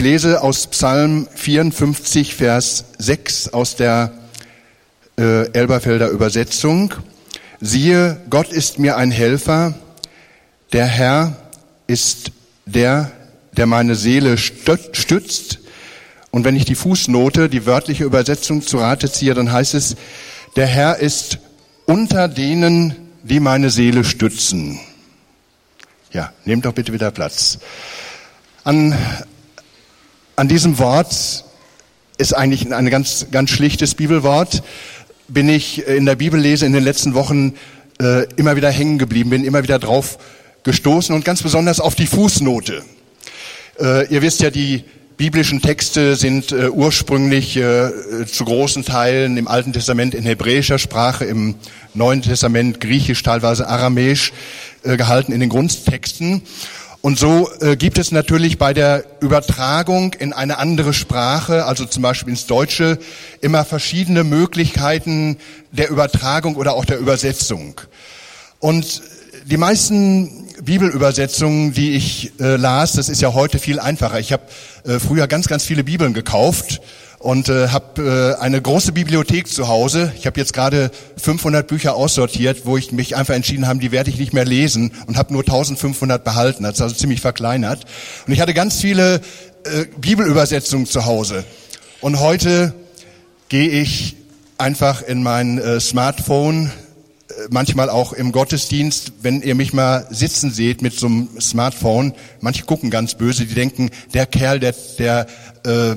lese aus Psalm 54, Vers 6 aus der äh, Elberfelder Übersetzung. Siehe, Gott ist mir ein Helfer, der Herr ist der, der meine Seele stützt. Und wenn ich die Fußnote, die wörtliche Übersetzung zu Rate ziehe, dann heißt es, der Herr ist unter denen, die meine Seele stützen. Ja, nehmt doch bitte wieder Platz. An, an diesem Wort ist eigentlich ein ganz, ganz schlichtes Bibelwort. Bin ich in der Bibellese in den letzten Wochen äh, immer wieder hängen geblieben, bin immer wieder drauf gestoßen und ganz besonders auf die Fußnote. Äh, ihr wisst ja, die biblischen Texte sind äh, ursprünglich äh, zu großen Teilen im Alten Testament in hebräischer Sprache, im Neuen Testament griechisch, teilweise aramäisch äh, gehalten in den Grundtexten. Und so äh, gibt es natürlich bei der Übertragung in eine andere Sprache, also zum Beispiel ins Deutsche, immer verschiedene Möglichkeiten der Übertragung oder auch der Übersetzung. Und die meisten Bibelübersetzungen, die ich äh, las, das ist ja heute viel einfacher. Ich habe äh, früher ganz, ganz viele Bibeln gekauft und äh, habe äh, eine große Bibliothek zu Hause. Ich habe jetzt gerade 500 Bücher aussortiert, wo ich mich einfach entschieden habe, die werde ich nicht mehr lesen und habe nur 1500 behalten. Ist also ziemlich verkleinert. Und ich hatte ganz viele äh, Bibelübersetzungen zu Hause. Und heute gehe ich einfach in mein äh, Smartphone manchmal auch im Gottesdienst, wenn ihr mich mal sitzen seht mit so einem Smartphone, manche gucken ganz böse, die denken, der Kerl, der, der äh,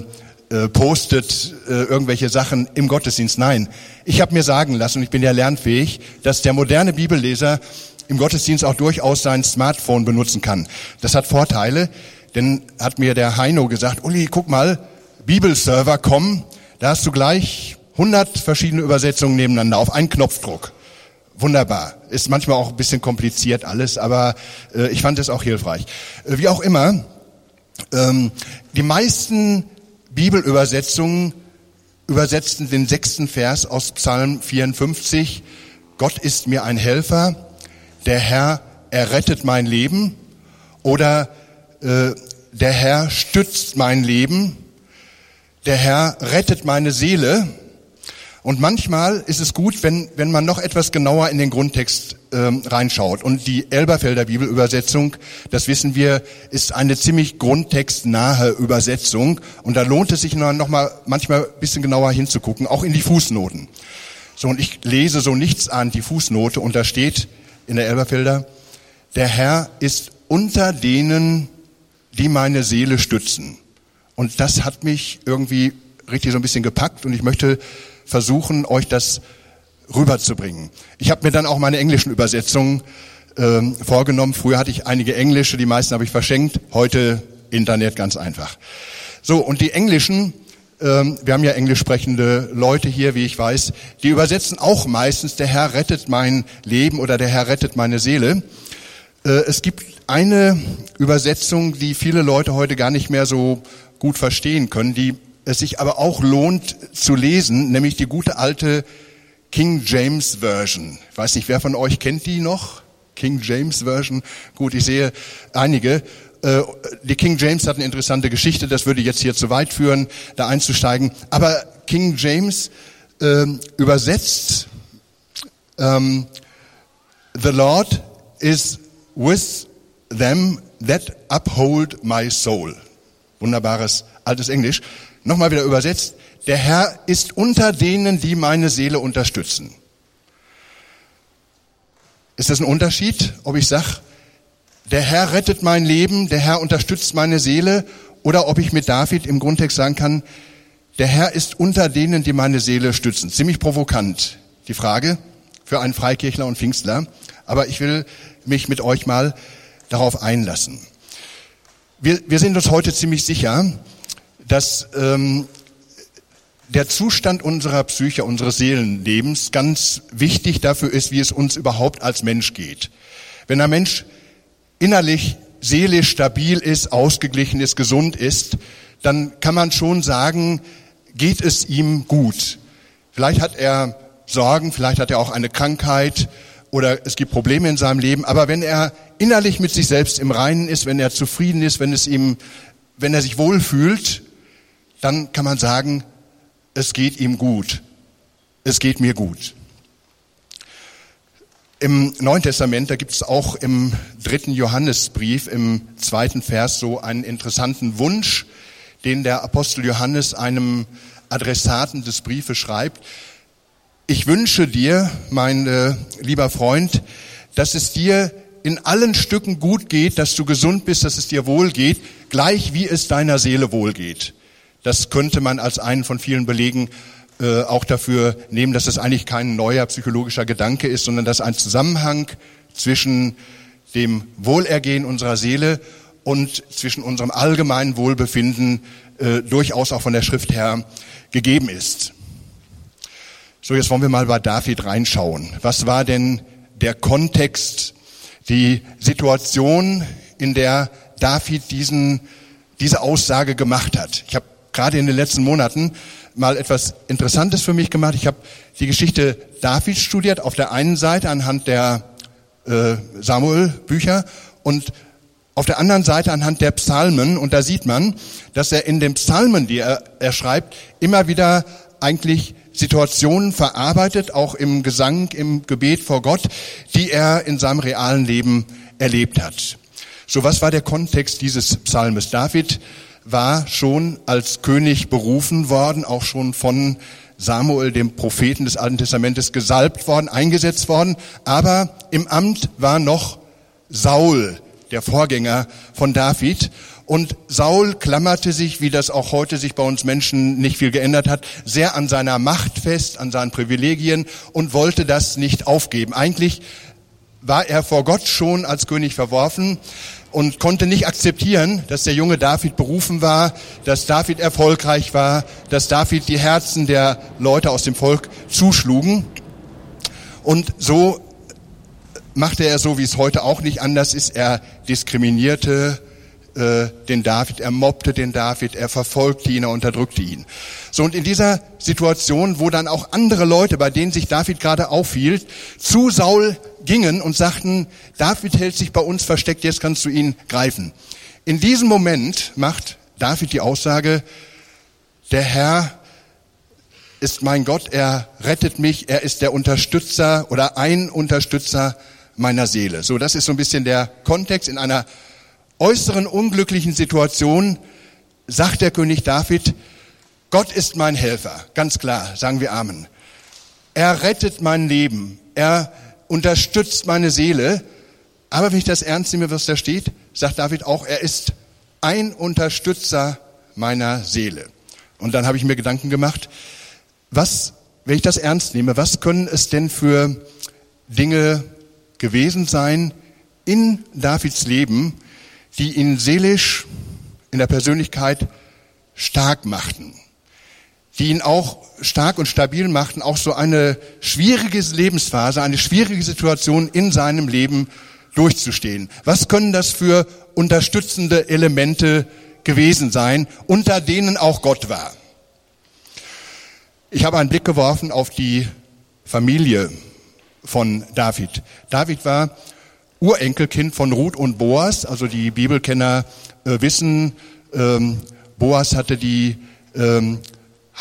äh, postet äh, irgendwelche Sachen im Gottesdienst. Nein, ich habe mir sagen lassen, und ich bin ja lernfähig, dass der moderne Bibelleser im Gottesdienst auch durchaus sein Smartphone benutzen kann. Das hat Vorteile, denn hat mir der Heino gesagt, Uli, guck mal, Bibelserver kommen, da hast du gleich 100 verschiedene Übersetzungen nebeneinander auf einen Knopfdruck wunderbar. Ist manchmal auch ein bisschen kompliziert alles, aber äh, ich fand es auch hilfreich. Äh, wie auch immer, ähm, die meisten Bibelübersetzungen übersetzten den sechsten Vers aus Psalm 54. Gott ist mir ein Helfer, der Herr errettet mein Leben. Oder äh, der Herr stützt mein Leben, der Herr rettet meine Seele und manchmal ist es gut, wenn, wenn man noch etwas genauer in den Grundtext ähm, reinschaut. Und die Elberfelder Bibelübersetzung, das wissen wir, ist eine ziemlich grundtextnahe Übersetzung. Und da lohnt es sich noch mal manchmal ein bisschen genauer hinzugucken, auch in die Fußnoten. So, und ich lese so nichts an die Fußnote und da steht in der Elberfelder, der Herr ist unter denen, die meine Seele stützen. Und das hat mich irgendwie richtig so ein bisschen gepackt und ich möchte versuchen, euch das rüberzubringen. Ich habe mir dann auch meine englischen Übersetzungen ähm, vorgenommen. Früher hatte ich einige englische, die meisten habe ich verschenkt. Heute Internet ganz einfach. So, und die englischen, ähm, wir haben ja englisch sprechende Leute hier, wie ich weiß, die übersetzen auch meistens, der Herr rettet mein Leben oder der Herr rettet meine Seele. Äh, es gibt eine Übersetzung, die viele Leute heute gar nicht mehr so gut verstehen können, die es sich aber auch lohnt zu lesen, nämlich die gute alte King James Version. Ich weiß nicht, wer von euch kennt die noch? King James Version. Gut, ich sehe einige. Äh, die King James hat eine interessante Geschichte, das würde jetzt hier zu weit führen, da einzusteigen. Aber King James äh, übersetzt, ähm, The Lord is with them that uphold my soul. Wunderbares altes Englisch. Nochmal wieder übersetzt. Der Herr ist unter denen, die meine Seele unterstützen. Ist das ein Unterschied, ob ich sage, der Herr rettet mein Leben, der Herr unterstützt meine Seele, oder ob ich mit David im Grundtext sagen kann, der Herr ist unter denen, die meine Seele stützen. Ziemlich provokant, die Frage für einen Freikirchler und Pfingstler. Aber ich will mich mit euch mal darauf einlassen. Wir, wir sind uns heute ziemlich sicher, dass ähm, der Zustand unserer Psyche, unseres Seelenlebens ganz wichtig dafür ist, wie es uns überhaupt als Mensch geht. Wenn ein Mensch innerlich, seelisch stabil ist, ausgeglichen ist, gesund ist, dann kann man schon sagen, geht es ihm gut. Vielleicht hat er Sorgen, vielleicht hat er auch eine Krankheit oder es gibt Probleme in seinem Leben, aber wenn er innerlich mit sich selbst im Reinen ist, wenn er zufrieden ist, wenn es ihm wenn er sich wohlfühlt, dann kann man sagen, es geht ihm gut. Es geht mir gut. Im Neuen Testament, da gibt es auch im dritten Johannesbrief, im zweiten Vers, so einen interessanten Wunsch, den der Apostel Johannes einem Adressaten des Briefes schreibt. Ich wünsche dir, mein äh, lieber Freund, dass es dir in allen Stücken gut geht, dass du gesund bist, dass es dir wohl geht, gleich wie es deiner Seele wohl geht. Das könnte man als einen von vielen Belegen äh, auch dafür nehmen, dass es eigentlich kein neuer psychologischer Gedanke ist, sondern dass ein Zusammenhang zwischen dem Wohlergehen unserer Seele und zwischen unserem allgemeinen Wohlbefinden äh, durchaus auch von der Schrift her gegeben ist. So, jetzt wollen wir mal bei David reinschauen. Was war denn der Kontext die Situation, in der David diesen, diese Aussage gemacht hat. Ich habe gerade in den letzten Monaten mal etwas Interessantes für mich gemacht. Ich habe die Geschichte Davids studiert, auf der einen Seite anhand der äh, Samuel-Bücher und auf der anderen Seite anhand der Psalmen. Und da sieht man, dass er in den Psalmen, die er, er schreibt, immer wieder eigentlich Situationen verarbeitet, auch im Gesang, im Gebet vor Gott, die er in seinem realen Leben erlebt hat. So, was war der Kontext dieses Psalmes? David war schon als König berufen worden, auch schon von Samuel, dem Propheten des Alten Testamentes, gesalbt worden, eingesetzt worden. Aber im Amt war noch Saul, der Vorgänger von David. Und Saul klammerte sich, wie das auch heute sich bei uns Menschen nicht viel geändert hat, sehr an seiner Macht fest, an seinen Privilegien und wollte das nicht aufgeben. Eigentlich war er vor Gott schon als König verworfen und konnte nicht akzeptieren, dass der junge David berufen war, dass David erfolgreich war, dass David die Herzen der Leute aus dem Volk zuschlugen. Und so machte er so, wie es heute auch nicht anders ist. Er diskriminierte äh, den David, er mobbte den David, er verfolgte ihn, er unterdrückte ihn. So und in dieser Situation, wo dann auch andere Leute, bei denen sich David gerade aufhielt, zu Saul gingen und sagten, David hält sich bei uns versteckt, jetzt kannst du ihn greifen. In diesem Moment macht David die Aussage, der Herr ist mein Gott, er rettet mich, er ist der Unterstützer oder ein Unterstützer meiner Seele. So, das ist so ein bisschen der Kontext in einer äußeren unglücklichen Situation sagt der König David, Gott ist mein Helfer. Ganz klar, sagen wir Amen. Er rettet mein Leben. Er unterstützt meine Seele. Aber wenn ich das ernst nehme, was da steht, sagt David auch, er ist ein Unterstützer meiner Seele. Und dann habe ich mir Gedanken gemacht, was, wenn ich das ernst nehme, was können es denn für Dinge gewesen sein in Davids Leben, die ihn seelisch in der Persönlichkeit stark machten, die ihn auch stark und stabil machten, auch so eine schwierige Lebensphase, eine schwierige Situation in seinem Leben durchzustehen. Was können das für unterstützende Elemente gewesen sein, unter denen auch Gott war? Ich habe einen Blick geworfen auf die Familie von David. David war Urenkelkind von Ruth und Boas. Also die Bibelkenner äh, wissen, ähm, Boas hatte die ähm,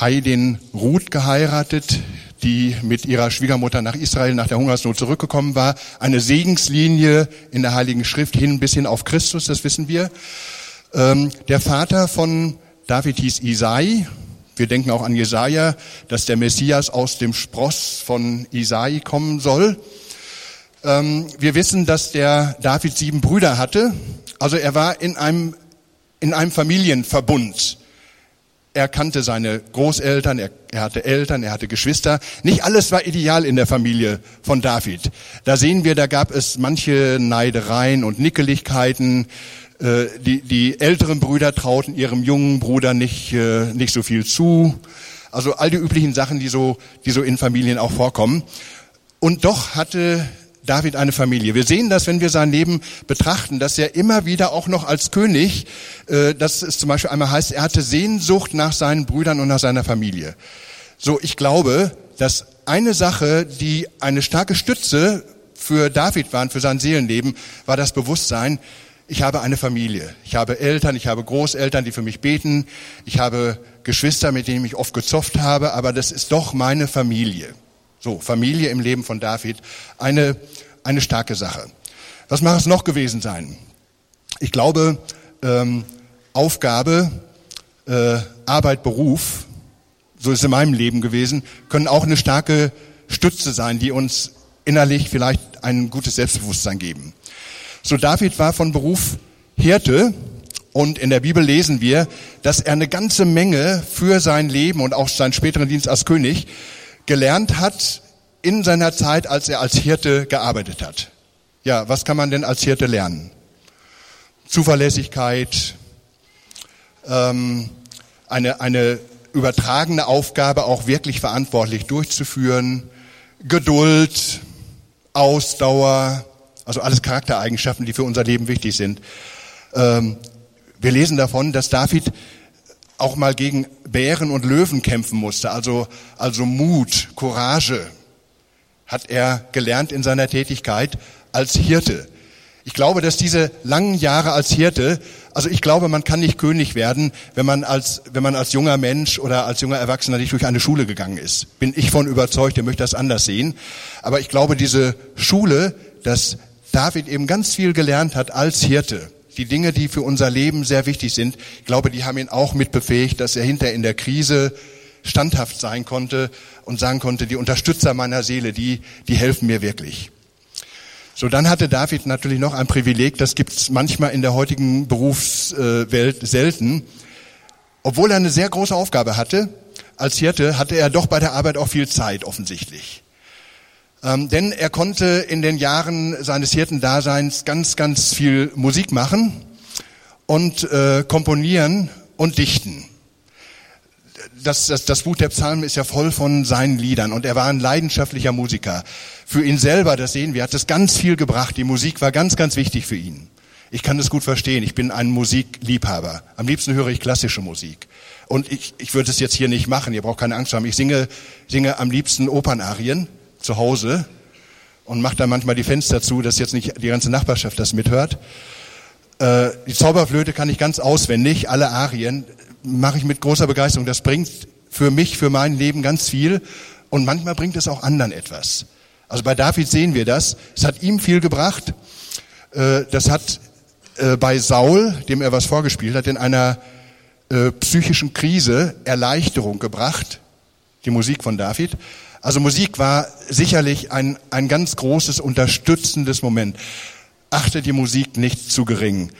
Heidin Ruth geheiratet, die mit ihrer Schwiegermutter nach Israel nach der Hungersnot zurückgekommen war. Eine Segenslinie in der Heiligen Schrift hin bis hin auf Christus, das wissen wir. Ähm, der Vater von David hieß Isai. Wir denken auch an Jesaja, dass der Messias aus dem Spross von Isai kommen soll. Ähm, wir wissen, dass der David sieben Brüder hatte. Also er war in einem, in einem Familienverbund. Er kannte seine Großeltern, er, er, hatte Eltern, er hatte Geschwister. Nicht alles war ideal in der Familie von David. Da sehen wir, da gab es manche Neidereien und Nickeligkeiten. Äh, die, die älteren Brüder trauten ihrem jungen Bruder nicht, äh, nicht so viel zu. Also all die üblichen Sachen, die so, die so in Familien auch vorkommen. Und doch hatte David eine Familie. Wir sehen das, wenn wir sein Leben betrachten, dass er immer wieder auch noch als König, äh, dass es zum Beispiel einmal heißt, er hatte Sehnsucht nach seinen Brüdern und nach seiner Familie. So, ich glaube, dass eine Sache, die eine starke Stütze für David war und für sein Seelenleben, war das Bewusstsein, ich habe eine Familie. Ich habe Eltern, ich habe Großeltern, die für mich beten. Ich habe Geschwister, mit denen ich oft gezofft habe, aber das ist doch meine Familie. So, Familie im Leben von David, eine, eine starke Sache. Was mag es noch gewesen sein? Ich glaube, ähm, Aufgabe, äh, Arbeit, Beruf, so ist es in meinem Leben gewesen, können auch eine starke Stütze sein, die uns innerlich vielleicht ein gutes Selbstbewusstsein geben. So David war von Beruf Hirte und in der Bibel lesen wir, dass er eine ganze Menge für sein Leben und auch seinen späteren Dienst als König gelernt hat in seiner Zeit, als er als Hirte gearbeitet hat. Ja, was kann man denn als Hirte lernen? Zuverlässigkeit, ähm, eine, eine übertragene Aufgabe auch wirklich verantwortlich durchzuführen, Geduld, Ausdauer, also alles Charaktereigenschaften, die für unser Leben wichtig sind. Ähm, wir lesen davon, dass David auch mal gegen Bären und Löwen kämpfen musste, also, also Mut, Courage hat er gelernt in seiner Tätigkeit als Hirte. Ich glaube, dass diese langen Jahre als Hirte, also ich glaube, man kann nicht König werden, wenn man als, wenn man als junger Mensch oder als junger Erwachsener nicht durch eine Schule gegangen ist. Bin ich von überzeugt, ihr möchte das anders sehen. Aber ich glaube, diese Schule, dass David eben ganz viel gelernt hat als Hirte, die Dinge, die für unser Leben sehr wichtig sind, ich glaube, die haben ihn auch mit befähigt, dass er hinter in der Krise standhaft sein konnte und sagen konnte, die Unterstützer meiner Seele, die, die helfen mir wirklich. So, dann hatte David natürlich noch ein Privileg, das gibt es manchmal in der heutigen Berufswelt selten. Obwohl er eine sehr große Aufgabe hatte, als Hirte, hatte er doch bei der Arbeit auch viel Zeit offensichtlich. Ähm, denn er konnte in den Jahren seines Hirtendaseins ganz, ganz viel Musik machen und äh, komponieren und dichten das, das, das Buch der Psalmen ist ja voll von seinen Liedern und er war ein leidenschaftlicher Musiker. Für ihn selber, das sehen wir, hat das ganz viel gebracht. Die Musik war ganz, ganz wichtig für ihn. Ich kann das gut verstehen. Ich bin ein Musikliebhaber. Am liebsten höre ich klassische Musik. Und ich, ich würde es jetzt hier nicht machen. Ihr braucht keine Angst haben. Ich singe, singe am liebsten Opernarien zu Hause und mache dann manchmal die Fenster zu, dass jetzt nicht die ganze Nachbarschaft das mithört. Äh, die Zauberflöte kann ich ganz auswendig, alle Arien mache ich mit großer Begeisterung. Das bringt für mich, für mein Leben ganz viel und manchmal bringt es auch anderen etwas. Also bei David sehen wir das. Es hat ihm viel gebracht. Äh, das hat äh, bei Saul, dem er was vorgespielt hat, in einer äh, psychischen Krise Erleichterung gebracht. Die Musik von David. Also Musik war sicherlich ein, ein ganz großes unterstützendes Moment. Achte die Musik nicht zu gering.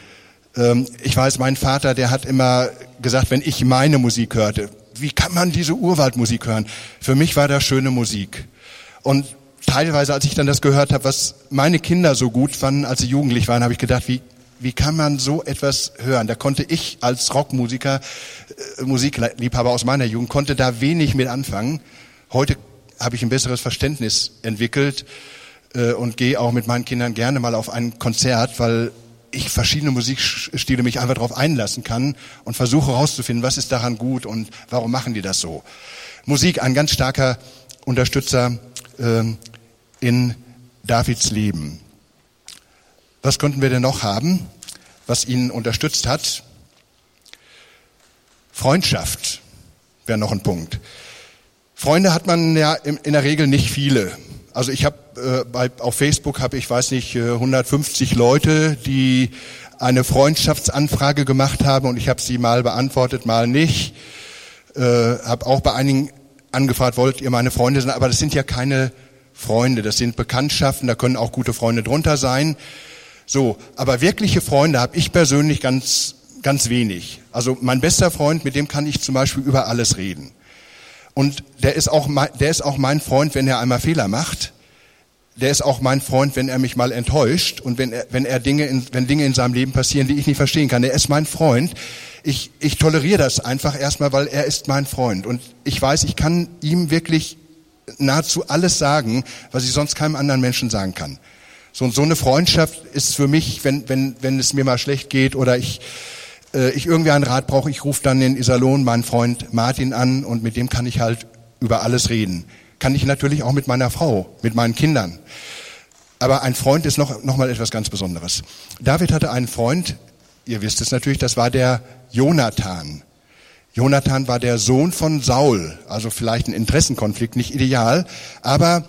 Ähm, ich weiß, mein Vater, der hat immer gesagt, wenn ich meine Musik hörte, wie kann man diese Urwaldmusik hören? Für mich war das schöne Musik. Und teilweise, als ich dann das gehört habe, was meine Kinder so gut fanden, als sie jugendlich waren, habe ich gedacht, wie, wie kann man so etwas hören? Da konnte ich als Rockmusiker, äh, Musikliebhaber aus meiner Jugend, konnte da wenig mit anfangen. Heute habe ich ein besseres Verständnis entwickelt äh, und gehe auch mit meinen Kindern gerne mal auf ein Konzert, weil ich verschiedene Musikstile mich einfach darauf einlassen kann und versuche herauszufinden, was ist daran gut und warum machen die das so. Musik ein ganz starker Unterstützer äh, in Davids Leben. Was konnten wir denn noch haben, was ihn unterstützt hat? Freundschaft wäre noch ein Punkt. Freunde hat man ja in der Regel nicht viele. Also ich habe äh, bei, auf Facebook habe ich weiß nicht 150 äh, Leute, die eine Freundschaftsanfrage gemacht haben und ich habe sie mal beantwortet, mal nicht. Äh, habe auch bei einigen angefragt, wollt ihr meine Freunde sein? Aber das sind ja keine Freunde, das sind Bekanntschaften, da können auch gute Freunde drunter sein. So, aber wirkliche Freunde habe ich persönlich ganz ganz wenig. Also mein bester Freund, mit dem kann ich zum Beispiel über alles reden. Und der ist auch mein, der ist auch mein Freund, wenn er einmal Fehler macht. Der ist auch mein Freund, wenn er mich mal enttäuscht und wenn er, wenn er Dinge, in, wenn Dinge in seinem Leben passieren, die ich nicht verstehen kann. Er ist mein Freund. Ich, ich toleriere das einfach erstmal, weil er ist mein Freund. Und ich weiß, ich kann ihm wirklich nahezu alles sagen, was ich sonst keinem anderen Menschen sagen kann. So, so eine Freundschaft ist für mich, wenn, wenn, wenn es mir mal schlecht geht oder ich äh, ich irgendwie einen Rat brauche, ich rufe dann in Iserlohn meinen Freund Martin an und mit dem kann ich halt über alles reden. Kann ich natürlich auch mit meiner Frau, mit meinen Kindern. Aber ein Freund ist noch, noch mal etwas ganz Besonderes. David hatte einen Freund, ihr wisst es natürlich, das war der Jonathan. Jonathan war der Sohn von Saul, also vielleicht ein Interessenkonflikt, nicht ideal, aber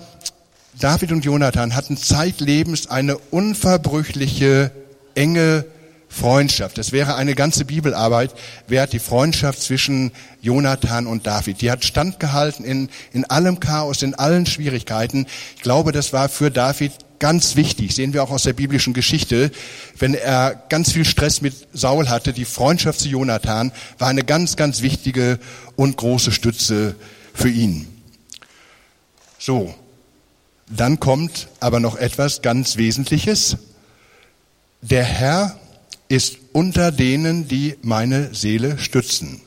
David und Jonathan hatten zeitlebens eine unverbrüchliche, enge Freundschaft. Es wäre eine ganze Bibelarbeit wert, die Freundschaft zwischen Jonathan und David. Die hat standgehalten in, in allem Chaos, in allen Schwierigkeiten. Ich glaube, das war für David ganz wichtig, sehen wir auch aus der biblischen Geschichte, wenn er ganz viel Stress mit Saul hatte, die Freundschaft zu Jonathan war eine ganz, ganz wichtige und große Stütze für ihn. So, dann kommt aber noch etwas ganz Wesentliches. Der Herr ist unter denen, die meine Seele stützen.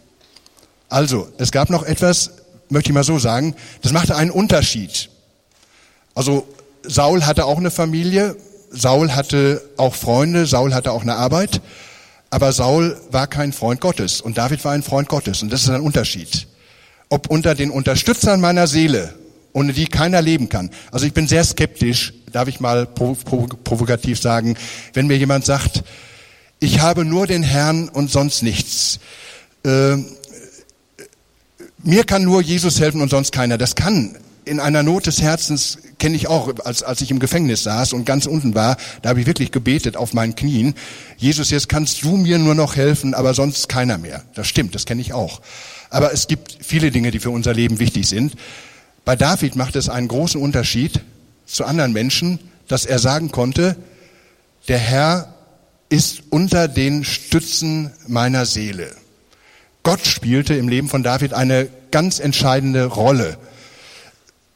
Also, es gab noch etwas, möchte ich mal so sagen, das machte einen Unterschied. Also Saul hatte auch eine Familie, Saul hatte auch Freunde, Saul hatte auch eine Arbeit, aber Saul war kein Freund Gottes und David war ein Freund Gottes und das ist ein Unterschied. Ob unter den Unterstützern meiner Seele, ohne die keiner leben kann. Also ich bin sehr skeptisch, darf ich mal provokativ sagen, wenn mir jemand sagt, ich habe nur den Herrn und sonst nichts. Äh, mir kann nur Jesus helfen und sonst keiner. Das kann in einer Not des Herzens kenne ich auch, als, als ich im Gefängnis saß und ganz unten war, da habe ich wirklich gebetet auf meinen Knien. Jesus, jetzt kannst du mir nur noch helfen, aber sonst keiner mehr. Das stimmt, das kenne ich auch. Aber es gibt viele Dinge, die für unser Leben wichtig sind. Bei David macht es einen großen Unterschied zu anderen Menschen, dass er sagen konnte, der Herr ist unter den Stützen meiner Seele. Gott spielte im Leben von David eine ganz entscheidende Rolle.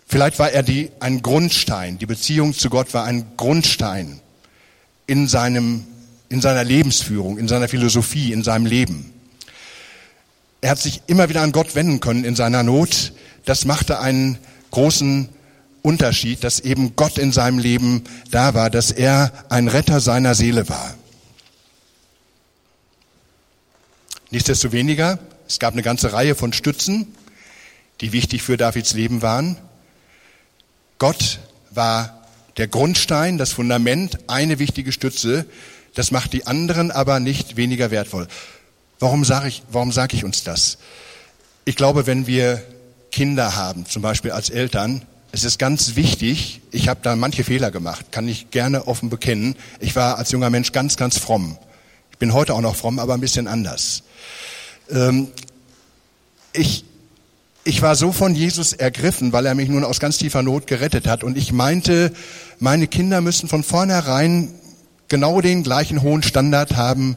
Vielleicht war er die, ein Grundstein. Die Beziehung zu Gott war ein Grundstein in seinem, in seiner Lebensführung, in seiner Philosophie, in seinem Leben. Er hat sich immer wieder an Gott wenden können in seiner Not. Das machte einen großen Unterschied, dass eben Gott in seinem Leben da war, dass er ein Retter seiner Seele war. Nichtsdestoweniger, es gab eine ganze Reihe von Stützen, die wichtig für Davids Leben waren. Gott war der Grundstein, das Fundament, eine wichtige Stütze. Das macht die anderen aber nicht weniger wertvoll. Warum sage ich, warum sage ich uns das? Ich glaube, wenn wir Kinder haben, zum Beispiel als Eltern, es ist ganz wichtig, ich habe da manche Fehler gemacht, kann ich gerne offen bekennen. Ich war als junger Mensch ganz, ganz fromm. Ich bin heute auch noch fromm, aber ein bisschen anders. Ähm, ich ich war so von Jesus ergriffen, weil er mich nun aus ganz tiefer Not gerettet hat. Und ich meinte, meine Kinder müssen von vornherein genau den gleichen hohen Standard haben,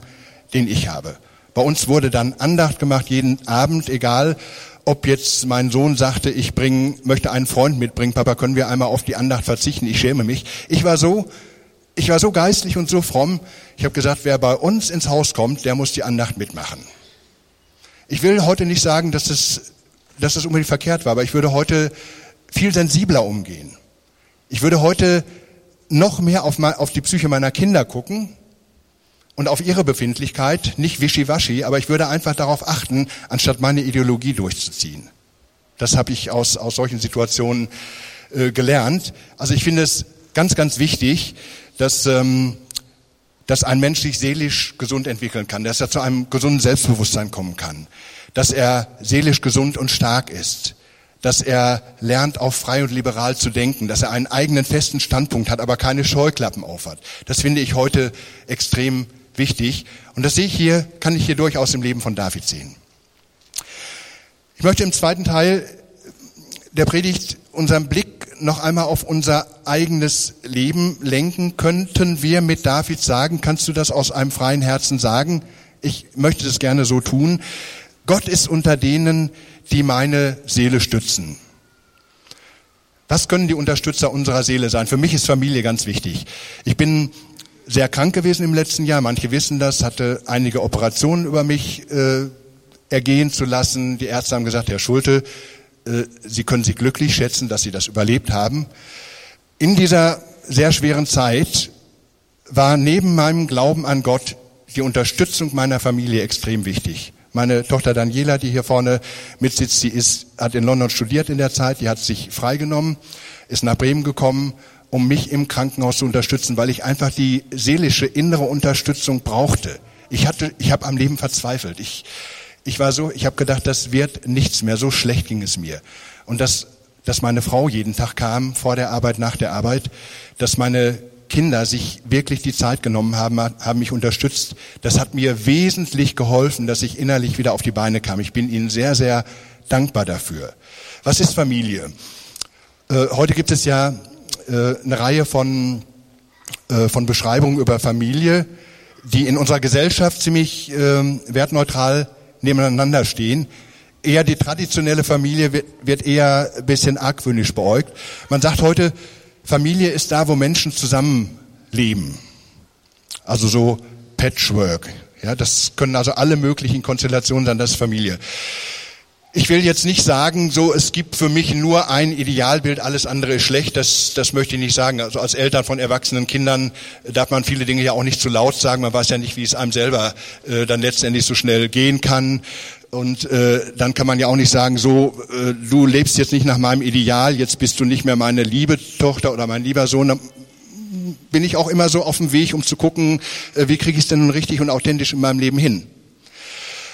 den ich habe. Bei uns wurde dann Andacht gemacht jeden Abend, egal ob jetzt mein Sohn sagte, ich bring, möchte einen Freund mitbringen, Papa, können wir einmal auf die Andacht verzichten, ich schäme mich. Ich war so, ich war so geistlich und so fromm, ich habe gesagt, wer bei uns ins Haus kommt, der muss die Andacht mitmachen. Ich will heute nicht sagen, dass es dass das unbedingt verkehrt war, aber ich würde heute viel sensibler umgehen. Ich würde heute noch mehr auf, auf die Psyche meiner Kinder gucken und auf ihre Befindlichkeit, nicht wischiwaschi, aber ich würde einfach darauf achten, anstatt meine Ideologie durchzuziehen. Das habe ich aus, aus solchen Situationen äh, gelernt. Also ich finde es ganz, ganz wichtig, dass, ähm, dass ein Mensch sich seelisch gesund entwickeln kann, dass er zu einem gesunden Selbstbewusstsein kommen kann dass er seelisch gesund und stark ist, dass er lernt, auch frei und liberal zu denken, dass er einen eigenen festen Standpunkt hat, aber keine Scheuklappen aufhat. Das finde ich heute extrem wichtig. Und das sehe ich hier, kann ich hier durchaus im Leben von David sehen. Ich möchte im zweiten Teil der Predigt unseren Blick noch einmal auf unser eigenes Leben lenken. Könnten wir mit David sagen, kannst du das aus einem freien Herzen sagen? Ich möchte das gerne so tun. Gott ist unter denen, die meine Seele stützen. Was können die Unterstützer unserer Seele sein? Für mich ist Familie ganz wichtig. Ich bin sehr krank gewesen im letzten Jahr. Manche wissen das, hatte einige Operationen über mich äh, ergehen zu lassen. Die Ärzte haben gesagt, Herr Schulte, Sie können sich glücklich schätzen, dass Sie das überlebt haben. In dieser sehr schweren Zeit war neben meinem Glauben an Gott die Unterstützung meiner Familie extrem wichtig. Meine Tochter Daniela, die hier vorne mitsitzt, die ist, hat in London studiert in der Zeit, die hat sich freigenommen, ist nach Bremen gekommen um mich im Krankenhaus zu unterstützen, weil ich einfach die seelische innere Unterstützung brauchte. Ich hatte, ich habe am Leben verzweifelt. Ich, ich war so, ich habe gedacht, das wird nichts mehr. So schlecht ging es mir. Und dass, dass meine Frau jeden Tag kam, vor der Arbeit, nach der Arbeit, dass meine Kinder sich wirklich die Zeit genommen haben, haben mich unterstützt. Das hat mir wesentlich geholfen, dass ich innerlich wieder auf die Beine kam. Ich bin ihnen sehr, sehr dankbar dafür. Was ist Familie? Äh, heute gibt es ja äh, eine Reihe von, äh, von Beschreibungen über Familie, die in unserer Gesellschaft ziemlich ähm, wertneutral nebeneinander stehen. Eher die traditionelle Familie wird, wird eher ein bisschen argwöhnisch beäugt. Man sagt heute, Familie ist da, wo Menschen zusammenleben. Also so Patchwork. Ja, das können also alle möglichen Konstellationen sein, das ist Familie. Ich will jetzt nicht sagen, so es gibt für mich nur ein Idealbild, alles andere ist schlecht. Das, das möchte ich nicht sagen. Also als Eltern von erwachsenen Kindern darf man viele Dinge ja auch nicht zu laut sagen. Man weiß ja nicht, wie es einem selber äh, dann letztendlich so schnell gehen kann. Und äh, dann kann man ja auch nicht sagen, so äh, du lebst jetzt nicht nach meinem Ideal, jetzt bist du nicht mehr meine liebe Tochter oder mein lieber Sohn. Dann bin ich auch immer so auf dem Weg, um zu gucken, äh, wie kriege ich es denn nun richtig und authentisch in meinem Leben hin.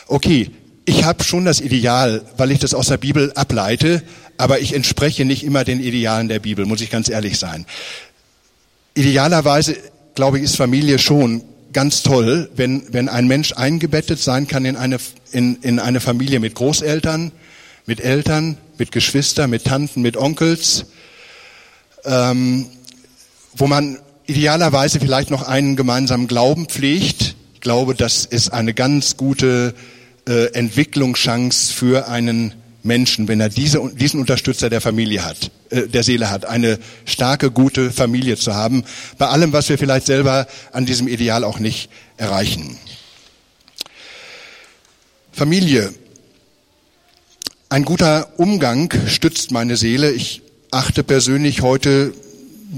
Okay, ich habe schon das Ideal, weil ich das aus der Bibel ableite, aber ich entspreche nicht immer den Idealen der Bibel, muss ich ganz ehrlich sein. Idealerweise, glaube ich, ist Familie schon ganz toll, wenn, wenn ein Mensch eingebettet sein kann in eine, in, in eine Familie mit Großeltern, mit Eltern, mit Geschwistern, mit Tanten, mit Onkels, ähm, wo man idealerweise vielleicht noch einen gemeinsamen Glauben pflegt. Ich glaube, das ist eine ganz gute äh, Entwicklungschance für einen Menschen, wenn er diese, diesen Unterstützer der Familie hat, äh, der Seele hat, eine starke, gute Familie zu haben, bei allem, was wir vielleicht selber an diesem Ideal auch nicht erreichen. Familie. Ein guter Umgang stützt meine Seele. Ich achte persönlich heute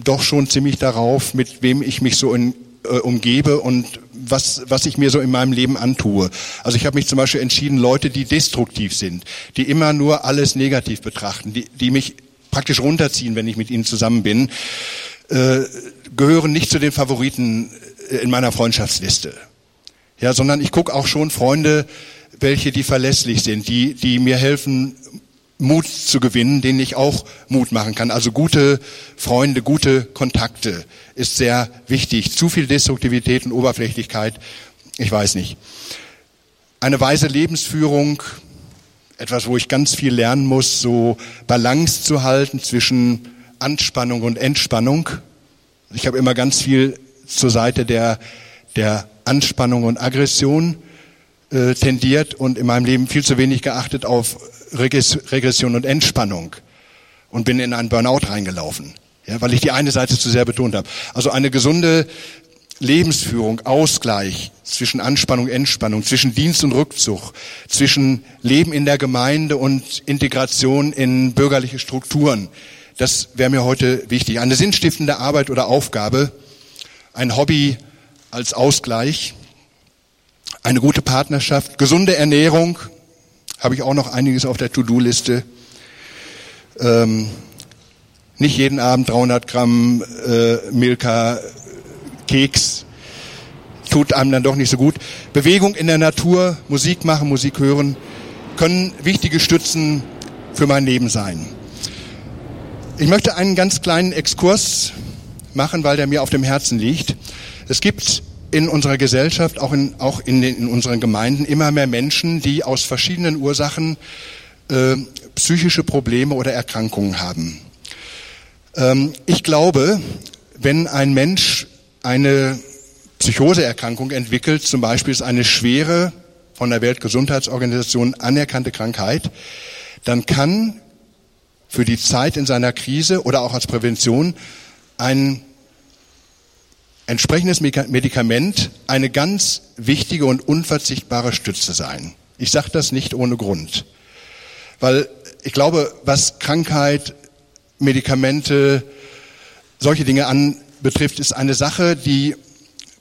doch schon ziemlich darauf, mit wem ich mich so in, äh, umgebe und was, was ich mir so in meinem Leben antue. Also ich habe mich zum Beispiel entschieden, Leute, die destruktiv sind, die immer nur alles negativ betrachten, die, die mich praktisch runterziehen, wenn ich mit ihnen zusammen bin, äh, gehören nicht zu den Favoriten äh, in meiner Freundschaftsliste. Ja, sondern ich gucke auch schon Freunde, welche die verlässlich sind, die, die mir helfen, Mut zu gewinnen, den ich auch Mut machen kann. Also gute Freunde, gute Kontakte ist sehr wichtig. Zu viel Destruktivität und Oberflächlichkeit, ich weiß nicht. Eine weise Lebensführung, etwas, wo ich ganz viel lernen muss, so Balance zu halten zwischen Anspannung und Entspannung. Ich habe immer ganz viel zur Seite der, der Anspannung und Aggression äh, tendiert und in meinem Leben viel zu wenig geachtet auf Regression und Entspannung und bin in einen Burnout reingelaufen, ja, weil ich die eine Seite zu sehr betont habe. Also eine gesunde Lebensführung, Ausgleich zwischen Anspannung, Entspannung, zwischen Dienst und Rückzug, zwischen Leben in der Gemeinde und Integration in bürgerliche Strukturen. Das wäre mir heute wichtig. Eine sinnstiftende Arbeit oder Aufgabe, ein Hobby als Ausgleich, eine gute Partnerschaft, gesunde Ernährung, habe ich auch noch einiges auf der To-Do-Liste. Ähm, nicht jeden Abend 300 Gramm äh, Milka Keks tut einem dann doch nicht so gut. Bewegung in der Natur, Musik machen, Musik hören, können wichtige Stützen für mein Leben sein. Ich möchte einen ganz kleinen Exkurs machen, weil der mir auf dem Herzen liegt. Es gibt in unserer Gesellschaft, auch in, auch in, den, in unseren Gemeinden, immer mehr Menschen, die aus verschiedenen Ursachen äh, psychische Probleme oder Erkrankungen haben. Ähm, ich glaube, wenn ein Mensch eine Psychoseerkrankung entwickelt, zum Beispiel ist eine schwere, von der Weltgesundheitsorganisation anerkannte Krankheit, dann kann für die Zeit in seiner Krise oder auch als Prävention ein entsprechendes Medikament eine ganz wichtige und unverzichtbare Stütze sein. Ich sage das nicht ohne Grund, weil ich glaube, was Krankheit, Medikamente, solche Dinge anbetrifft, ist eine Sache, die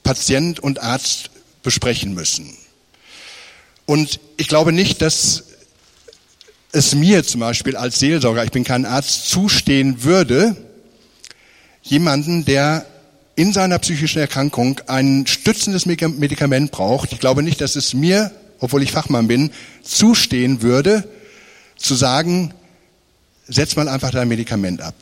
Patient und Arzt besprechen müssen. Und ich glaube nicht, dass es mir zum Beispiel als Seelsorger, ich bin kein Arzt, zustehen würde, jemanden, der in seiner psychischen Erkrankung ein stützendes Medikament braucht. Ich glaube nicht, dass es mir, obwohl ich Fachmann bin, zustehen würde, zu sagen, setz mal einfach dein Medikament ab.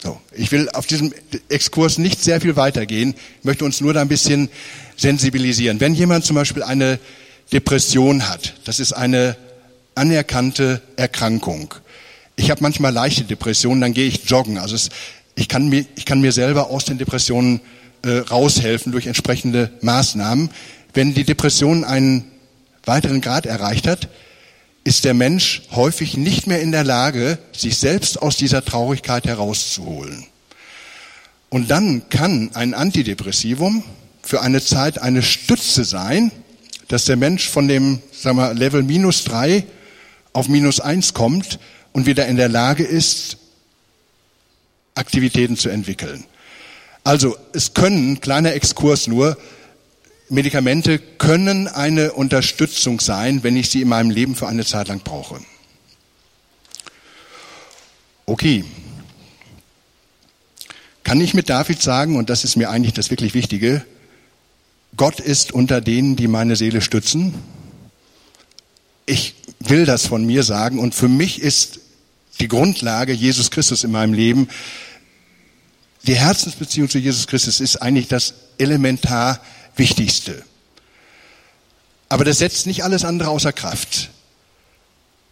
So, ich will auf diesem Exkurs nicht sehr viel weitergehen, möchte uns nur da ein bisschen sensibilisieren. Wenn jemand zum Beispiel eine Depression hat, das ist eine anerkannte Erkrankung. Ich habe manchmal leichte Depressionen, dann gehe ich joggen. Also es, ich, kann mir, ich kann mir selber aus den Depressionen äh, raushelfen durch entsprechende Maßnahmen. Wenn die Depression einen weiteren Grad erreicht hat, ist der Mensch häufig nicht mehr in der Lage, sich selbst aus dieser Traurigkeit herauszuholen. Und dann kann ein Antidepressivum für eine Zeit eine Stütze sein, dass der Mensch von dem sagen wir, Level minus drei auf minus eins kommt und wieder in der Lage ist, Aktivitäten zu entwickeln. Also es können, kleiner Exkurs nur, Medikamente können eine Unterstützung sein, wenn ich sie in meinem Leben für eine Zeit lang brauche. Okay. Kann ich mit David sagen, und das ist mir eigentlich das wirklich Wichtige, Gott ist unter denen, die meine Seele stützen? Ich will das von mir sagen und für mich ist die Grundlage Jesus Christus in meinem Leben. Die Herzensbeziehung zu Jesus Christus ist eigentlich das elementar Wichtigste. Aber das setzt nicht alles andere außer Kraft.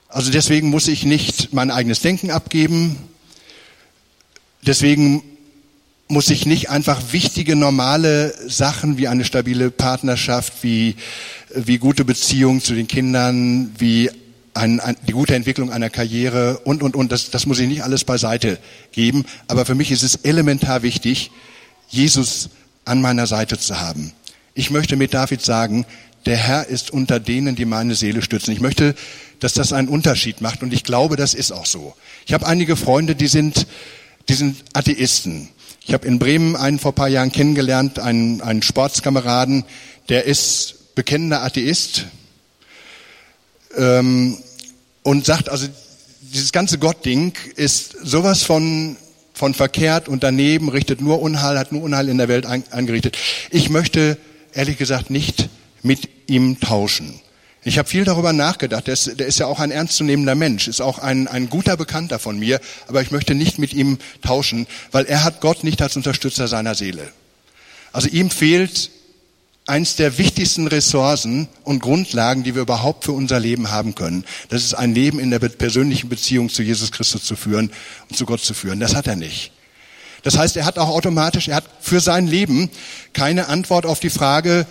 Also deswegen muss ich nicht mein eigenes Denken abgeben. Deswegen muss ich nicht einfach wichtige, normale Sachen wie eine stabile Partnerschaft, wie, wie gute Beziehungen zu den Kindern, wie ein, ein, die gute Entwicklung einer Karriere und, und, und, das, das muss ich nicht alles beiseite geben. Aber für mich ist es elementar wichtig, Jesus an meiner Seite zu haben. Ich möchte mit David sagen, der Herr ist unter denen, die meine Seele stützen. Ich möchte, dass das einen Unterschied macht und ich glaube, das ist auch so. Ich habe einige Freunde, die sind, die sind Atheisten. Ich habe in Bremen einen vor ein paar Jahren kennengelernt, einen, einen Sportskameraden, der ist bekennender Atheist ähm, und sagt, also dieses ganze Gottding ist sowas von von verkehrt und daneben, richtet nur Unheil, hat nur Unheil in der Welt angerichtet. Ich möchte ehrlich gesagt nicht mit ihm tauschen. Ich habe viel darüber nachgedacht. Der ist, der ist, ja auch ein ernstzunehmender Mensch, ist auch ein, ein guter Bekannter von mir, aber ich möchte nicht mit ihm tauschen, weil er hat Gott nicht als Unterstützer seiner Seele. Also ihm fehlt eins der wichtigsten Ressourcen und Grundlagen, die wir überhaupt für unser Leben haben können. Das ist ein Leben in der persönlichen Beziehung zu Jesus Christus zu führen und zu Gott zu führen. Das hat er nicht. Das heißt, er hat auch automatisch, er hat für sein Leben keine Antwort auf die Frage,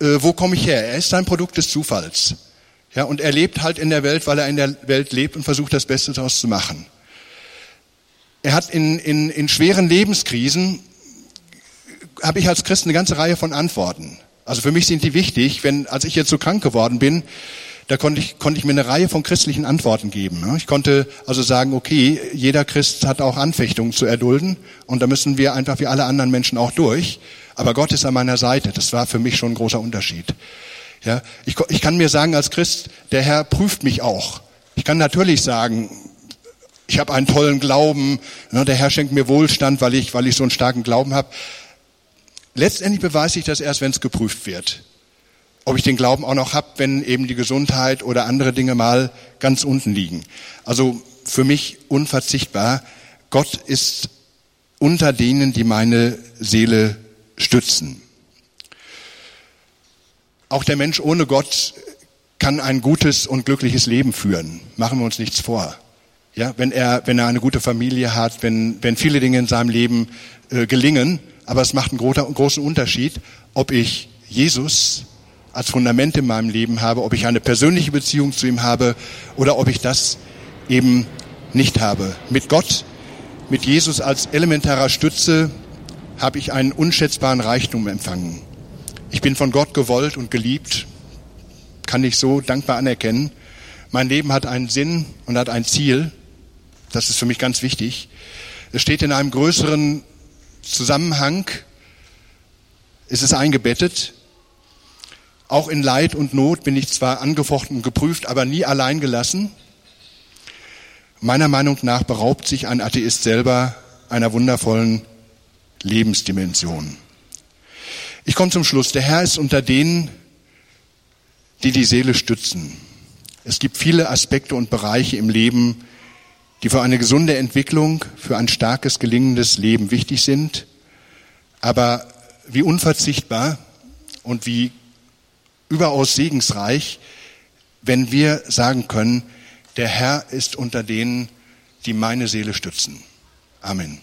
äh, wo komme ich her? Er ist ein Produkt des Zufalls. Ja, und er lebt halt in der Welt, weil er in der Welt lebt und versucht, das Beste daraus zu machen. Er hat in, in, in schweren Lebenskrisen, habe ich als Christ eine ganze Reihe von Antworten. Also für mich sind die wichtig, wenn, als ich jetzt so krank geworden bin, da konnte ich, konnte ich mir eine Reihe von christlichen Antworten geben. Ich konnte also sagen, okay, jeder Christ hat auch Anfechtungen zu erdulden und da müssen wir einfach wie alle anderen Menschen auch durch. Aber Gott ist an meiner Seite. Das war für mich schon ein großer Unterschied. Ja, ich, ich kann mir sagen als Christ, der Herr prüft mich auch. Ich kann natürlich sagen, ich habe einen tollen Glauben, ne, der Herr schenkt mir Wohlstand, weil ich, weil ich so einen starken Glauben habe. Letztendlich beweise ich das erst, wenn es geprüft wird ob ich den Glauben auch noch habe, wenn eben die Gesundheit oder andere Dinge mal ganz unten liegen. Also für mich unverzichtbar. Gott ist unter denen, die meine Seele stützen. Auch der Mensch ohne Gott kann ein gutes und glückliches Leben führen. Machen wir uns nichts vor. Ja, wenn er, wenn er eine gute Familie hat, wenn, wenn viele Dinge in seinem Leben äh, gelingen, aber es macht einen großen Unterschied, ob ich Jesus als Fundament in meinem Leben habe, ob ich eine persönliche Beziehung zu ihm habe oder ob ich das eben nicht habe. Mit Gott, mit Jesus als elementarer Stütze habe ich einen unschätzbaren Reichtum empfangen. Ich bin von Gott gewollt und geliebt, kann ich so dankbar anerkennen. Mein Leben hat einen Sinn und hat ein Ziel. Das ist für mich ganz wichtig. Es steht in einem größeren Zusammenhang. Es ist eingebettet. Auch in Leid und Not bin ich zwar angefochten und geprüft, aber nie allein gelassen. Meiner Meinung nach beraubt sich ein Atheist selber einer wundervollen Lebensdimension. Ich komme zum Schluss. Der Herr ist unter denen, die die Seele stützen. Es gibt viele Aspekte und Bereiche im Leben, die für eine gesunde Entwicklung, für ein starkes, gelingendes Leben wichtig sind. Aber wie unverzichtbar und wie überaus segensreich, wenn wir sagen können, der Herr ist unter denen, die meine Seele stützen. Amen.